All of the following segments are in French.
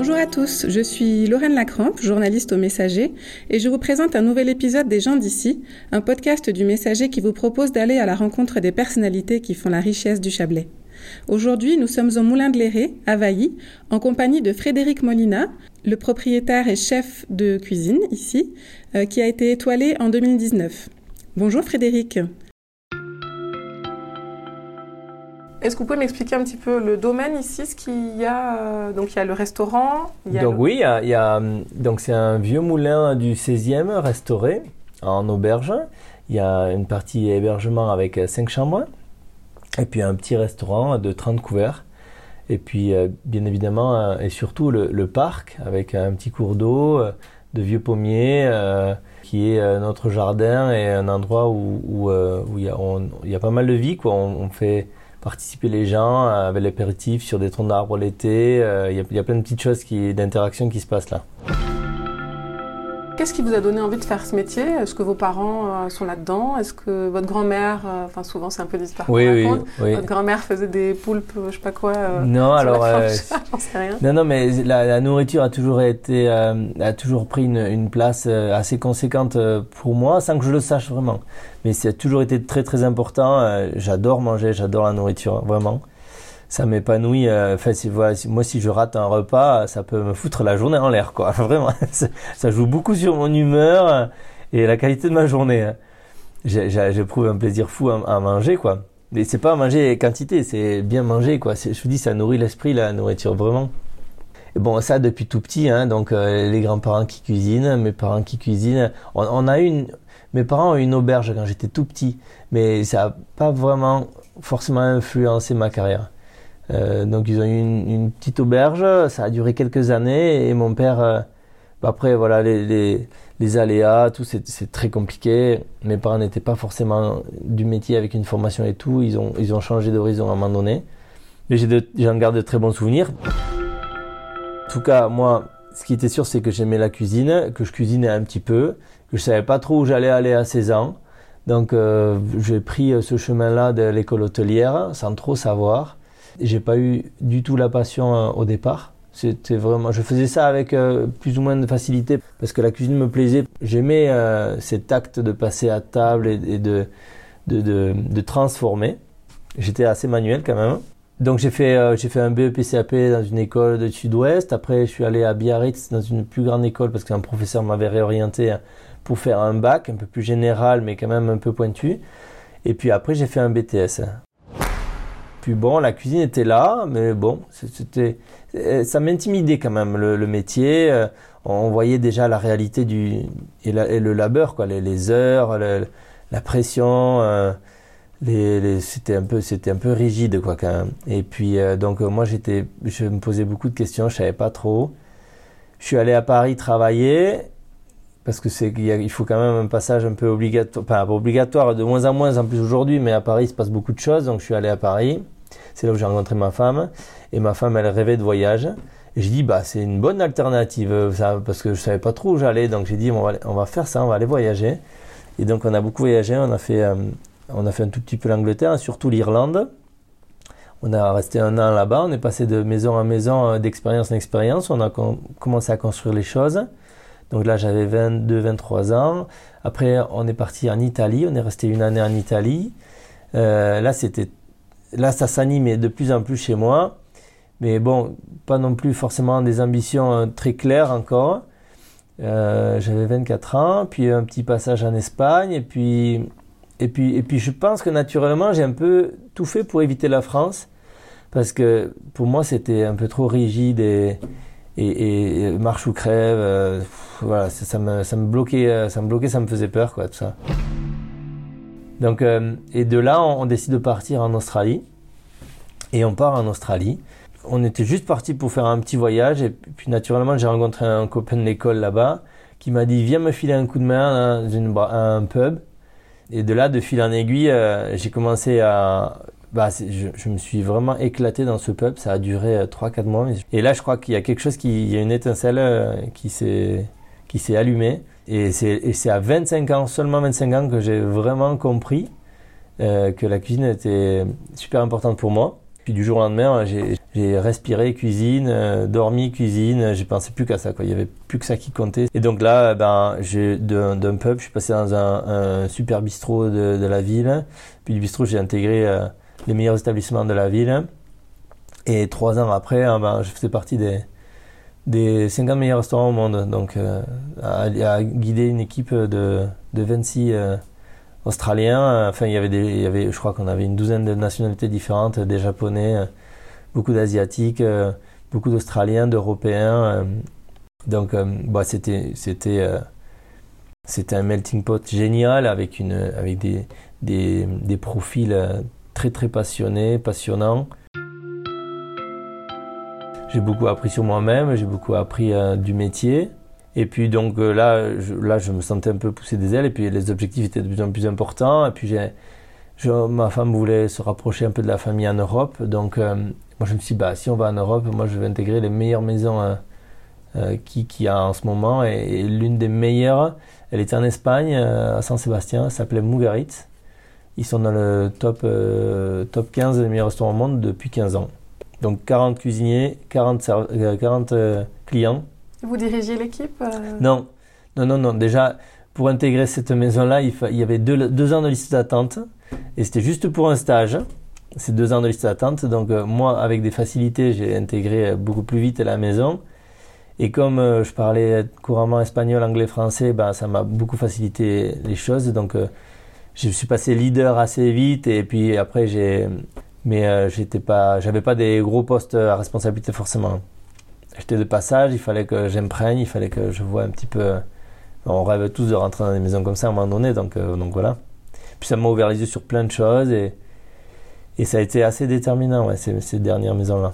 Bonjour à tous, je suis Lorraine Lacrampe, journaliste au Messager, et je vous présente un nouvel épisode des gens d'ici, un podcast du Messager qui vous propose d'aller à la rencontre des personnalités qui font la richesse du Chablais. Aujourd'hui, nous sommes au Moulin de l'Éré, à Vailly, en compagnie de Frédéric Molina, le propriétaire et chef de cuisine ici, euh, qui a été étoilé en 2019. Bonjour Frédéric. Est-ce que vous pouvez m'expliquer un petit peu le domaine ici, ce qu'il y a euh, Donc il y a le restaurant. donc oui, il y a, donc c'est un vieux moulin du 16e restauré en auberge. Il y a une partie hébergement avec 5 chambres et puis un petit restaurant de 30 couverts. Et puis euh, bien évidemment euh, et surtout le, parc avec un petit cours d'eau, de vieux pommiers qui est notre jardin et un endroit où, où, il, y a, il, y a, pas mal de vie. Quoi. on fait participer les gens euh, avec l'apéritif sur des troncs d'arbres l'été. Euh, il y, a plein de petites choses d'interaction qui se passent là. Qu'est-ce qui vous a donné envie de faire ce métier? Est-ce que vos parents euh, sont là-dedans? Est-ce que votre grand-mère, euh, enfin souvent c'est un peu l'histoire oui, oui, oui, votre grand-mère faisait des poulpes, je sais pas quoi euh, Non, alors, sais rien. Non, non, mais la, nourriture a toujours été, a toujours pris une, une place assez conséquente pour moi, sans que je le sache vraiment. Mais ça a toujours été très très important. j'adore manger, j'adore la nourriture, vraiment ça m'épanouit. Euh, enfin, voilà, moi, si je rate un repas, ça peut me foutre la journée en l'air, quoi. Vraiment, ça, joue beaucoup sur mon humeur et la qualité de ma journée. Hein. J'éprouve un plaisir fou à, manger, quoi. Mais c'est pas manger quantité, c'est bien manger, quoi. Je vous dis, ça nourrit l'esprit, la nourriture, vraiment. Et bon, ça depuis tout petit, hein, donc euh, les grands-parents qui cuisinent, mes parents qui cuisinent. On a une, mes parents ont une auberge quand j'étais tout petit, mais ça n'a pas vraiment forcément influencé ma carrière. Euh, donc ils ont eu une, petite auberge, ça a duré quelques années et mon père, euh, bah, après voilà les, aléas, tout c'est très compliqué. Mes parents n'étaient pas forcément du métier avec une formation et tout, ils ont, ils ont changé d'horizon à un moment donné. Mais j'en garde de très bons souvenirs. En tout cas, moi, ce qui était sûr, c'est que j'aimais la cuisine, que je cuisinais un petit peu, que je savais pas trop où j'allais aller à 16 ans. Donc euh, j'ai pris ce chemin-là de l'école hôtelière sans trop savoir. J'ai pas eu du tout la passion euh, au départ. C'était vraiment, je faisais ça avec euh, plus ou moins de facilité parce que la cuisine me plaisait. J'aimais euh, cet acte de passer à table et, de, de, de, transformer. J'étais assez manuel quand même. Donc j'ai fait, j'ai fait un BEP-CAP dans une école de sud-ouest. Après je suis allé à Biarritz dans une plus grande école parce qu'un professeur m'avait réorienté pour faire un bac un peu plus général mais quand même un peu pointu. Et puis après j'ai fait un BTS. Puis bon, la cuisine était là, mais bon, c'était, ça m'intimidait quand même le, métier. Euh, on voyait déjà la réalité du et, le labeur, quoi, les, heures, la pression. Euh, les, c'était un peu, c'était un peu rigide, quoi, quand même. Et puis euh, donc moi j'étais, je me posais beaucoup de questions, je savais pas trop. Je suis allé à Paris travailler parce que c'est il faut quand même un passage un peu obligatoire, enfin obligatoire de moins en moins en plus aujourd'hui, mais à Paris il se passe beaucoup de choses, donc je suis allé à Paris. C'est là où j'ai rencontré ma femme et ma femme elle rêvait de voyage. Et j'ai dit bah c'est une bonne alternative ça, parce que je savais pas trop où j'allais, donc j'ai dit on va, on va faire ça, on va aller voyager. Et donc on a beaucoup voyagé, on a fait euh, on a fait un tout petit peu l'Angleterre, surtout l'Irlande. On a resté un an là-bas, on est passé de maison en maison, euh, d'expérience en expérience, on a commencé à construire les choses. Donc là, j'avais 22, 23 ans. Après, on est parti en Italie. On est resté une année en Italie. Euh, là, c'était, là, ça s'animait de plus en plus chez moi. Mais bon, pas non plus forcément des ambitions euh, très claires encore. Euh, j'avais 24 ans, puis un petit passage en Espagne, et puis, et puis, et puis, je pense que naturellement, j'ai un peu tout fait pour éviter la France, parce que pour moi, c'était un peu trop rigide et, et, marche ou crève. Euh, voilà, ça, me, ça me bloquait, euh, ça me bloquait, ça me faisait peur, quoi, tout ça. Donc, euh, et de là, on, décide de partir en Australie. Et on part en Australie. On était juste parti pour faire un petit voyage. Et puis, naturellement, j'ai rencontré un copain de l'école là-bas qui m'a dit Viens me filer un coup de main dans un pub. Et de là, de fil en aiguille, j'ai commencé à bah, je, me suis vraiment éclaté dans ce pub. Ça a duré 3-4 euh, mois. Et là, je crois qu'il y a quelque chose qui, il y a une étincelle euh, qui s'est, qui s'est allumée. Et c'est, à 25 ans, seulement 25 ans, que j'ai vraiment compris euh, que la cuisine était super importante pour moi. Puis du jour au lendemain, j'ai respiré cuisine, dormi cuisine, j'ai pensé plus qu'à ça. Quoi. Il y avait plus que ça qui comptait. Et donc là, ben, d'un pub, je suis passé dans un, super bistrot de, la ville. Puis du bistrot, j'ai intégré les meilleurs établissements de la ville. Et trois ans après, hein, ben, je faisais partie des, des 50 meilleurs restaurants au monde. Donc, euh, à, guider une équipe de, de 26 euh, Australiens. Enfin, il y avait, il y avait je crois qu'on avait une douzaine de nationalités différentes, des Japonais, euh, beaucoup d'Asiatiques, beaucoup d'Australiens, d'Européens. donc, bah, c'était un melting pot génial avec, une, avec des, des, des profils très très passionnés, passionnants. J'ai beaucoup appris sur moi-même, j'ai beaucoup appris euh, du métier. Et puis donc euh, là, je, là, je me sentais un peu poussé des ailes et puis les objectifs étaient de plus en plus importants. Et puis ma femme voulait se rapprocher un peu de la famille en Europe. Donc euh, moi je me suis dit, bah, si on va en Europe, moi je vais intégrer les meilleures maisons qui, qui a en ce moment. Et, l'une des meilleures, elle était en Espagne, à San Sébastien, elle s'appelait Mugarit. Ils sont dans le top, top 15 des meilleurs restaurants au monde depuis 15 ans. Donc 40 cuisiniers, 40, 40 euh, euh, clients. Vous dirigiez l'équipe euh? Non, non, non, non. Déjà, pour intégrer cette maison-là, il, il, y avait deux, ans de liste d'attente. Et c'était juste pour un stage. C'est deux ans de liste d'attente. Donc moi, avec des facilités, j'ai intégré beaucoup plus vite la maison. Et comme je parlais couramment espagnol, anglais, français, ben, ça m'a beaucoup facilité les choses. Donc je suis passé leader assez vite. Et puis après, j'ai mais euh, j'étais pas, j'avais pas des gros postes à responsabilité forcément. J'étais de passage, il fallait que j'imprègne, il fallait que je vois un petit peu. On rêve tous de rentrer dans des maisons comme ça à un moment donné, donc, euh, donc voilà. Puis ça m'a ouvert les yeux sur plein de choses et, et ça a été assez déterminant, ces, ces dernières maisons-là.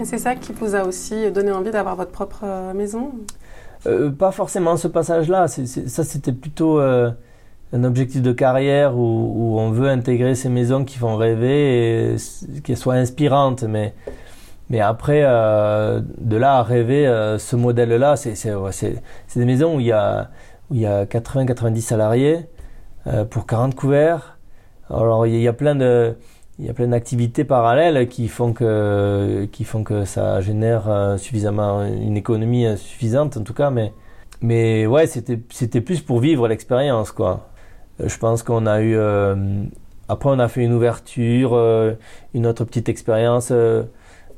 Et c'est ça qui vous a aussi donné envie d'avoir votre propre euh, Pas forcément ce passage-là, ça c'était plutôt un objectif de carrière où, on veut intégrer ces maisons qui font rêver et qu'elles soient inspirantes. Mais, mais après, euh, de là à rêver euh, ce modèle-là, c'est, des maisons où il y a, où il y a 80-90 salariés euh, pour 40 couverts. Alors il y a plein de... Il y a plein d'activités parallèles qui font que qui font que ça génère suffisamment une économie suffisante en tout cas mais mais ouais c'était c'était plus pour vivre l'expérience quoi euh, je pense qu'on a eu. Euh, après, on a fait une ouverture, euh, une autre petite expérience.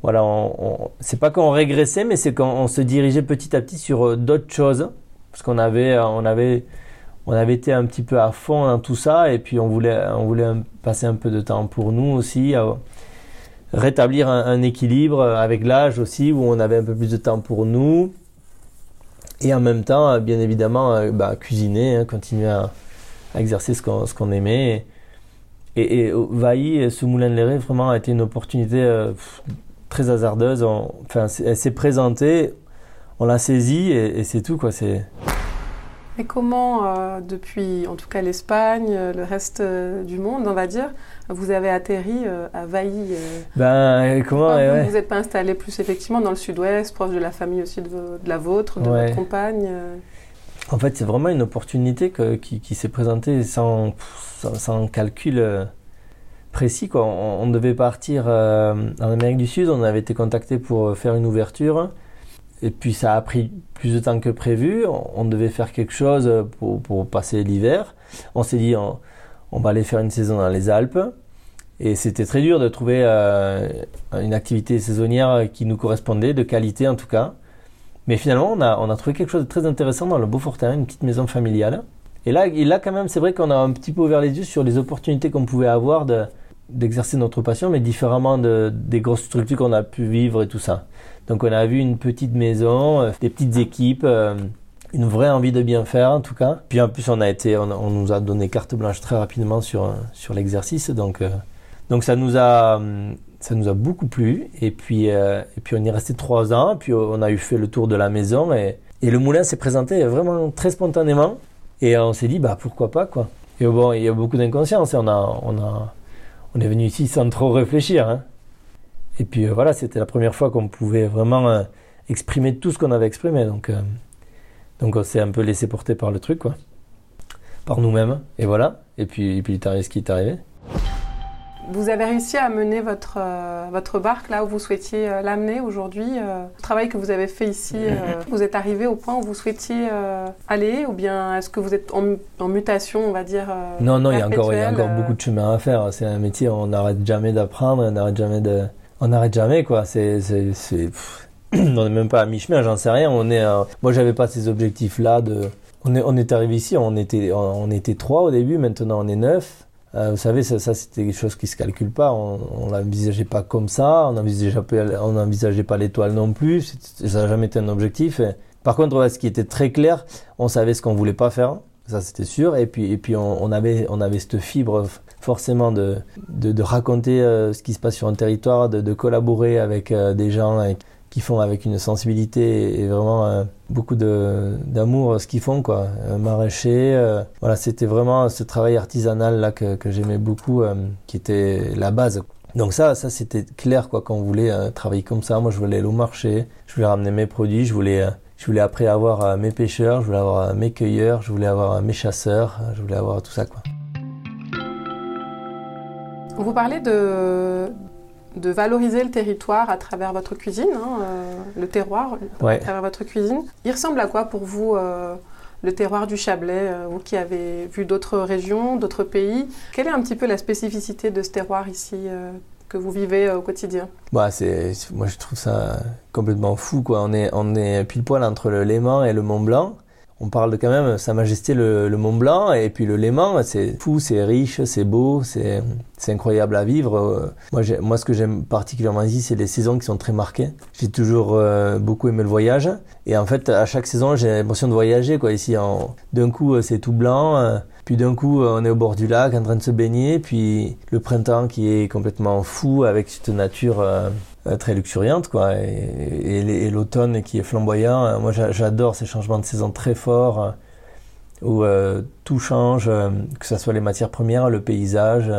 voilà, on, c'est pas qu'on régressait, mais c'est qu'on se dirigeait petit à petit sur d'autres choses. Parce qu'on avait, on avait, on avait été un petit peu à fond dans tout ça, et puis on voulait, passer un peu de temps pour nous aussi, rétablir un, équilibre avec l'âge aussi, où on avait un peu plus de temps pour nous, et en même temps, bien évidemment, bah, cuisiner, hein, continuer à, exercer ce qu'on aimait. Et, et, et, ce moulin de lait vraiment a été une opportunité euh, très hasardeuse. elle s'est présentée, on l'a saisie et, c'est tout quoi. C'est. Et comment, euh, depuis en tout cas l'Espagne, euh, le reste du monde, on va dire, vous avez atterri à Vailly Ben comment Vous n'êtes pas installé plus effectivement dans le sud-ouest, proche de la famille aussi de, de la vôtre, de votre compagne en fait, c'est vraiment une opportunité qui, s'est présentée sans, sans, calcul euh, précis. Quoi. On, devait partir euh, en Amérique du Sud, on avait été contacté pour euh, faire une ouverture. Et puis ça a pris plus de temps que prévu. On, devait faire quelque chose pour, passer l'hiver. On s'est dit, on, va aller faire une saison dans les Alpes. Et c'était très dur de trouver une activité saisonnière qui nous correspondait, de qualité en tout cas. Mais finalement, on a, on a trouvé quelque chose de très intéressant dans le Beaufortin, une petite maison familiale. Et là, et là quand même, c'est vrai qu'on a un petit peu ouvert les yeux sur les opportunités qu'on pouvait avoir de, d'exercer notre passion, mais différemment de, des grosses structures qu'on a pu vivre et tout ça. Donc on a vu une petite maison, euh, des petites équipes, euh, une vraie envie de bien faire en tout cas. Puis en plus on a été, on, nous a donné carte blanche très rapidement sur sur l'exercice, donc euh, donc ça nous a ça nous a beaucoup plu. Et puis, euh, et puis on y est resté trois ans. Puis on a eu fait le tour de la maison. Et, et le moulin s'est présenté vraiment très spontanément. Et on s'est dit, bah pourquoi pas quoi. Et bon, il y a beaucoup d'inconscience. On, a, on, a, on est venu ici sans trop réfléchir. Hein. Et puis euh, voilà, c'était la première fois qu'on pouvait vraiment euh, exprimer tout ce qu'on avait exprimé. Donc, donc on s'est un peu laissé porter par le truc, quoi. Par nous-mêmes. Et voilà. Et puis, et puis il est arrivé ce qui est arrivé. Vous avez réussi à mener votre, euh, votre barque là où vous souhaitiez euh, l'amener aujourd'hui. Euh, le travail que vous avez fait ici, vous êtes arrivé au point où vous souhaitiez aller ou bien est-ce que vous êtes en, mutation, on va dire Non, non, il y, a encore, il y a encore beaucoup de chemin à faire. C'est un métier, on n'arrête jamais d'apprendre, on n'arrête jamais de... On n'arrête jamais, quoi. On n'est même pas à mi-chemin, j'en sais rien. On est, moi, j'avais pas ces objectifs-là de... On est, arrivé ici, on était, on était trois au début, maintenant on est neuf. Euh, vous savez, ça, ça c'était quelque chose qui se calcule pas. On, on l'envisageait pas comme ça. On n'envisageait pas, on pas l'étoile non plus. Ça n'a jamais été un objectif. par contre, ce qui était très clair, on savait ce qu'on voulait pas faire. Ça, c'était sûr. Et puis, et puis, on, on, avait, on avait cette fibre forcément de, de, raconter euh, ce qui se passe sur un territoire, de, collaborer avec euh, des gens qui font avec une sensibilité et vraiment euh, beaucoup d'amour ce qu'ils font quoi. Maraîcher voilà c'était vraiment ce travail artisanal là que, j'aimais beaucoup qui était la base. Donc ça ça c'était clair quoi quand on voulait travailler comme ça. Moi je voulais aller au marché je voulais ramener mes produits je voulais je voulais après avoir mes pêcheurs je voulais avoir mes cueilleurs je voulais avoir mes chasseurs je voulais avoir tout ça vous parlez de, de valoriser le territoire à travers votre cuisine, hein, euh, le terroir à travers votre cuisine. Il ressemble à quoi pour vous euh, le terroir du Chablais, euh, vous qui avez vu d'autres régions, d'autres pays? Quelle est un petit peu la spécificité de ce terroir ici que vous vivez au quotidien? Bah, c'est, Moi je trouve ça complètement fou. Quoi. On, est, on est pile poil entre le Léman et le Mont Blanc on parle de quand même Sa Majesté le, Mont Blanc et puis le Léman, c'est fou, c'est riche, c'est beau, c'est incroyable à vivre. Moi, moi ce que j'aime particulièrement ici, c'est les saisons qui sont très marquées. J'ai toujours euh, beaucoup aimé le voyage et en fait, à chaque saison, j'ai l'impression de voyager. Quoi. Ici, d'un coup, c'est tout blanc. Euh, puis d'un coup, on est au bord du lac en train de se baigner. Puis le printemps qui est complètement fou avec cette nature euh, euh, très luxuriante quoi et, l'automne qui est flamboyant moi j'adore ces changements de saison très forts euh, où euh, tout change que ce soit les matières premières le paysage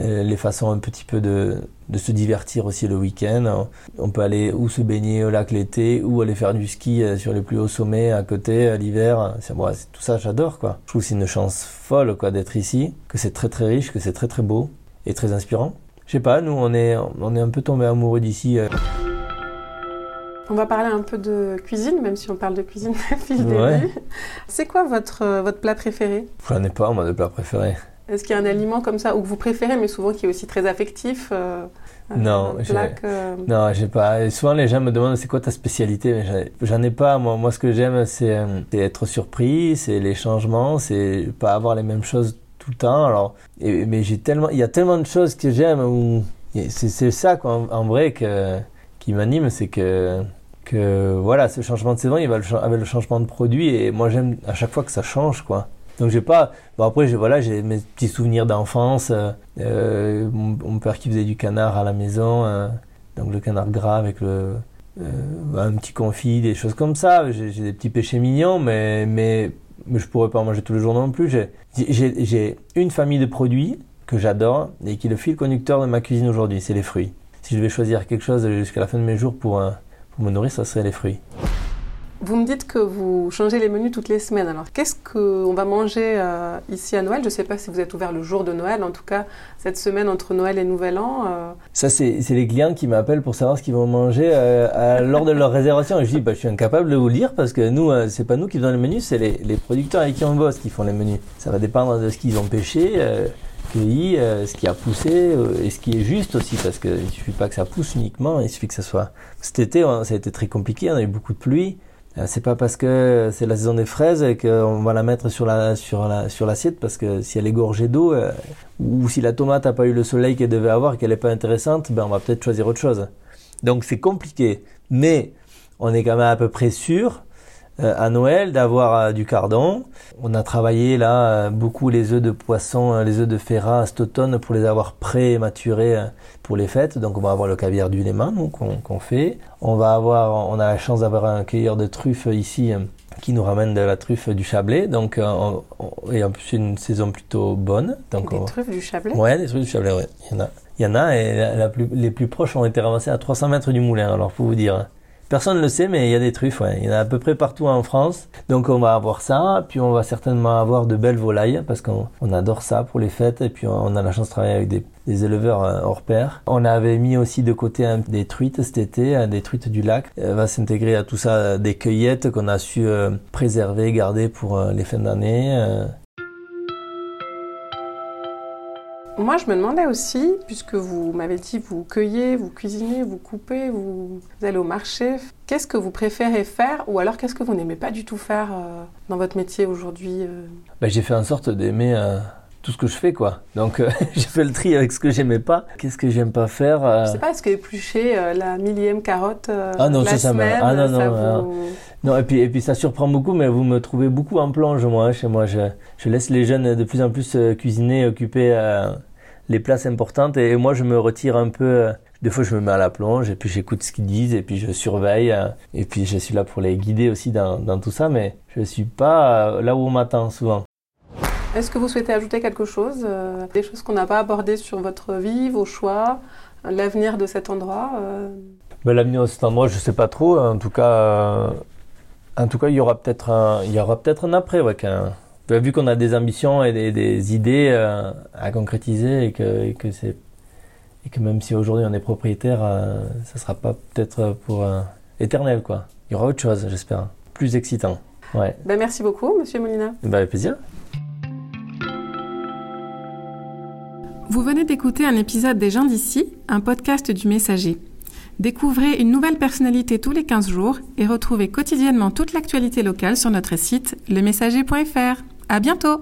les façons un petit peu de, de se divertir aussi le week-end on peut aller ou se baigner au lac l'été ou aller faire du ski sur les plus hauts sommets à côté l'hiver c'est bon, tout ça j'adore quoi je trouve que c'est une chance folle quoi d'être ici que c'est très très riche que c'est très très beau et très inspirant je sais pas, nous on est, on est un peu tombé amoureux d'ici. Euh. On va parler un peu de cuisine, même si on parle de cuisine depuis le début. C'est quoi votre, euh, votre plat préféré? J'en ai pas, moi, de plat préféré. Est-ce qu'il y a un aliment comme ça, ou que vous préférez, mais souvent qui est aussi très affectif euh, Non, non, j'ai pas. souvent les gens me demandent c'est quoi ta spécialité, mais j'en ai pas. Moi, moi, ce que j'aime, c'est être surpris, c'est les changements, c'est pas avoir les mêmes choses tout le temps. Alors, mais j'ai tellement, il y a tellement de choses que j'aime c'est ça quoi, en, vrai que, qui m'anime, c'est que que voilà, ce changement de saison, il va avec le changement de produit et moi j'aime à chaque fois que ça change quoi. Donc j'ai pas, bon après j'ai voilà, j'ai mes petits souvenirs d'enfance, euh, mon, père qui faisait du canard à la maison, euh, donc le canard gras avec le euh, un petit confit, des choses comme ça. J'ai des petits péchés mignons, mais mais mais je pourrais pas en manger tous les jours non plus. J'ai une famille de produits que j'adore et qui est le fil conducteur de ma cuisine aujourd'hui, c'est les fruits. Si je devais choisir quelque chose jusqu'à la fin de mes jours pour, pour me nourrir, ça serait les fruits. Vous me dites que vous changez les menus toutes les semaines. Alors, qu'est-ce qu'on va manger euh, ici à Noël? Je ne sais pas si vous êtes ouvert le jour de Noël. En tout cas, cette semaine entre Noël et Nouvel An. Euh. Ça, c'est les clients qui m'appellent pour savoir ce qu'ils vont manger euh, lors de leur réservation. Et je dis, bah, je suis incapable de vous le dire parce que nous, c'est pas nous qui faisons les menus, c'est les, les, producteurs avec qui on bosse qui font les menus. Ça va dépendre de ce qu'ils ont pêché. cueilli, ce qui a poussé et ce qui est juste aussi parce qu'il ne suffit pas que ça pousse uniquement, il suffit que ça soit. Cet été, ça a été très compliqué, on a eu beaucoup de pluie. Euh, c'est pas parce que c'est la saison des fraises qu'on va la mettre sur la sur la sur l'assiette parce que si elle est gorgée d'eau euh, ou si la tomate n'a pas eu le soleil qu'elle devait avoir qu'elle n'est pas intéressante, ben on va peut-être choisir autre chose. Donc c'est compliqué, mais on est quand même à peu près sûr à Noël d'avoir euh, du cardon. On a travaillé là euh, beaucoup les œufs de poisson, les œufs de ferrat cet automne pour les avoir pré maturés pour les fêtes. Donc on va avoir le caviar du Léman qu'on fait. On va avoir, on a la chance d'avoir un cueilleur de truffes ici qui nous ramène de la truffe du Chablais. Donc, et en plus, c'est une saison plutôt bonne. Donc, des truffes du Chablais? Ouais, des truffes du Chablais, ouais. Il y en a. Il y en a et la, plus, les plus proches ont été ramassés à 300 mètres du moulin, alors pour vous dire. Personne ne le sait, mais il y a des truffes, ouais. Il y en a à peu près partout en France. Donc on va avoir ça, puis on va certainement avoir de belles volailles, parce qu'on adore ça pour les fêtes, et puis on a la chance de travailler avec des, éleveurs euh, hors pair. On avait mis aussi de côté des truites cet été, des truites du lac. Elle va s'intégrer à tout ça, des cueillettes qu'on a su préserver, garder pour les fins d'année. Moi, je me demandais aussi, puisque vous m'avez dit vous cueillez, vous cuisinez, vous coupez, vous, allez au marché, qu'est-ce que vous préférez faire ou alors qu'est-ce que vous n'aimez pas du tout faire euh, dans votre métier aujourd'hui euh? Ben, J'ai fait en sorte d'aimer euh, tout ce que je fais, quoi. Donc, j'ai fait le tri avec ce que j'aimais pas. Qu'est-ce que j'aime pas faire Je sais pas, est-ce que éplucher la millième carotte ah non, la ça, semaine, ah non, non, ça vous... non, et puis, et puis ça surprend beaucoup, mais vous me trouvez beaucoup en plonge, moi, hein, chez moi. Je, je laisse les jeunes de plus en plus cuisiner, occuper les places importantes et moi je me retire un peu. Euh, des fois je me mets à la plonge et puis j'écoute ce qu'ils disent et puis je surveille euh, et puis je suis là pour les guider aussi dans, dans tout ça mais je suis pas euh, là où on m'attend souvent. Est-ce que vous souhaitez ajouter quelque chose Des choses qu'on n'a pas abordées sur votre vie, vos choix, l'avenir de cet endroit ben, L'avenir de cet endroit, je ne sais pas trop. En tout cas, en tout cas, il y aura peut-être un, il y aura peut-être un après, ouais, vu qu'on a des ambitions et des, idées euh, à concrétiser et que, que c'est et que même si aujourd'hui on est propriétaire, euh, ça sera pas peut-être pour euh, éternel quoi. Il y aura autre chose, j'espère, plus excitant. Ouais. Ben, merci beaucoup, Monsieur Molina. Ben, avec plaisir. Vous venez d'écouter un épisode des gens d'ici, un podcast du Messager. Découvrez une nouvelle personnalité tous les 15 jours et retrouvez quotidiennement toute l'actualité locale sur notre site lemessager.fr. À bientôt!